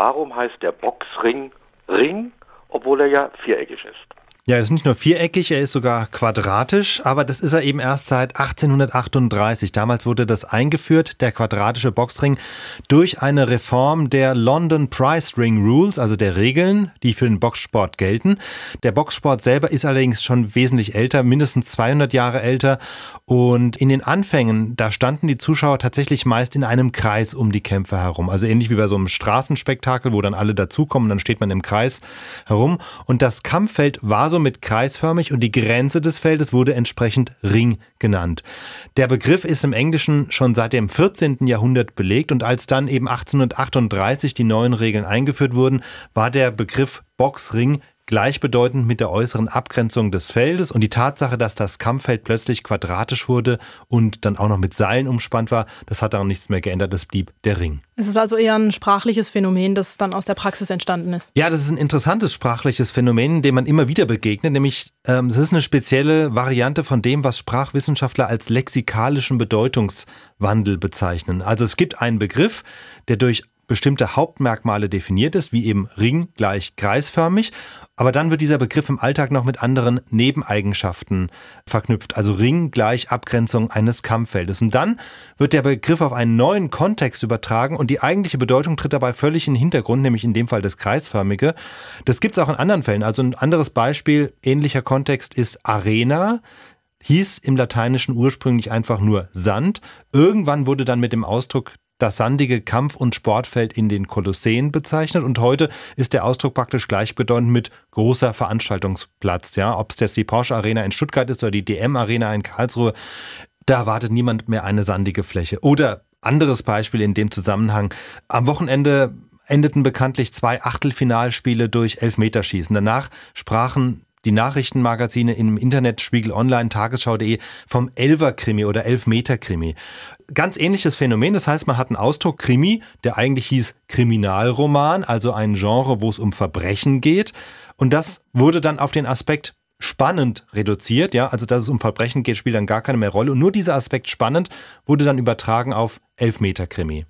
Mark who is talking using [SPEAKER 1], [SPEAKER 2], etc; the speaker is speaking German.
[SPEAKER 1] warum heißt der Boxring Ring, obwohl er ja viereckig ist?
[SPEAKER 2] Ja, er ist nicht nur viereckig, er ist sogar quadratisch, aber das ist er eben erst seit 1838. Damals wurde das eingeführt, der quadratische Boxring, durch eine Reform der London Price Ring Rules, also der Regeln, die für den Boxsport gelten. Der Boxsport selber ist allerdings schon wesentlich älter, mindestens 200 Jahre älter. Und in den Anfängen, da standen die Zuschauer tatsächlich meist in einem Kreis um die Kämpfer herum. Also ähnlich wie bei so einem Straßenspektakel, wo dann alle dazukommen, dann steht man im Kreis herum. Und das Kampffeld war so somit kreisförmig und die Grenze des Feldes wurde entsprechend Ring genannt. Der Begriff ist im Englischen schon seit dem 14. Jahrhundert belegt und als dann eben 1838 die neuen Regeln eingeführt wurden, war der Begriff Boxring gleichbedeutend mit der äußeren Abgrenzung des Feldes und die Tatsache, dass das Kampffeld plötzlich quadratisch wurde und dann auch noch mit Seilen umspannt war, das hat daran nichts mehr geändert, es blieb der Ring.
[SPEAKER 3] Es ist also eher ein sprachliches Phänomen, das dann aus der Praxis entstanden ist.
[SPEAKER 2] Ja, das ist ein interessantes sprachliches Phänomen, dem man immer wieder begegnet, nämlich ähm, es ist eine spezielle Variante von dem, was Sprachwissenschaftler als lexikalischen Bedeutungswandel bezeichnen. Also es gibt einen Begriff, der durch bestimmte Hauptmerkmale definiert ist, wie eben Ring gleich kreisförmig. Aber dann wird dieser Begriff im Alltag noch mit anderen Nebeneigenschaften verknüpft. Also Ring gleich Abgrenzung eines Kampffeldes. Und dann wird der Begriff auf einen neuen Kontext übertragen und die eigentliche Bedeutung tritt dabei völlig in den Hintergrund, nämlich in dem Fall das Kreisförmige. Das gibt es auch in anderen Fällen. Also ein anderes Beispiel, ähnlicher Kontext ist Arena hieß im Lateinischen ursprünglich einfach nur Sand. Irgendwann wurde dann mit dem Ausdruck das sandige Kampf- und Sportfeld in den Kolosseen bezeichnet und heute ist der Ausdruck praktisch gleichbedeutend mit großer Veranstaltungsplatz. Ja, ob es jetzt die Porsche Arena in Stuttgart ist oder die DM Arena in Karlsruhe, da erwartet niemand mehr eine sandige Fläche. Oder anderes Beispiel in dem Zusammenhang. Am Wochenende endeten bekanntlich zwei Achtelfinalspiele durch Elfmeterschießen. Danach sprachen die Nachrichtenmagazine im Internet, Spiegel Online, Tagesschau.de vom Elver-Krimi oder Elfmeter-Krimi. Ganz ähnliches Phänomen, das heißt, man hat einen Ausdruck Krimi, der eigentlich hieß Kriminalroman, also ein Genre, wo es um Verbrechen geht. Und das wurde dann auf den Aspekt spannend reduziert, ja, also dass es um Verbrechen geht, spielt dann gar keine mehr Rolle. Und nur dieser Aspekt spannend wurde dann übertragen auf Elfmeter-Krimi.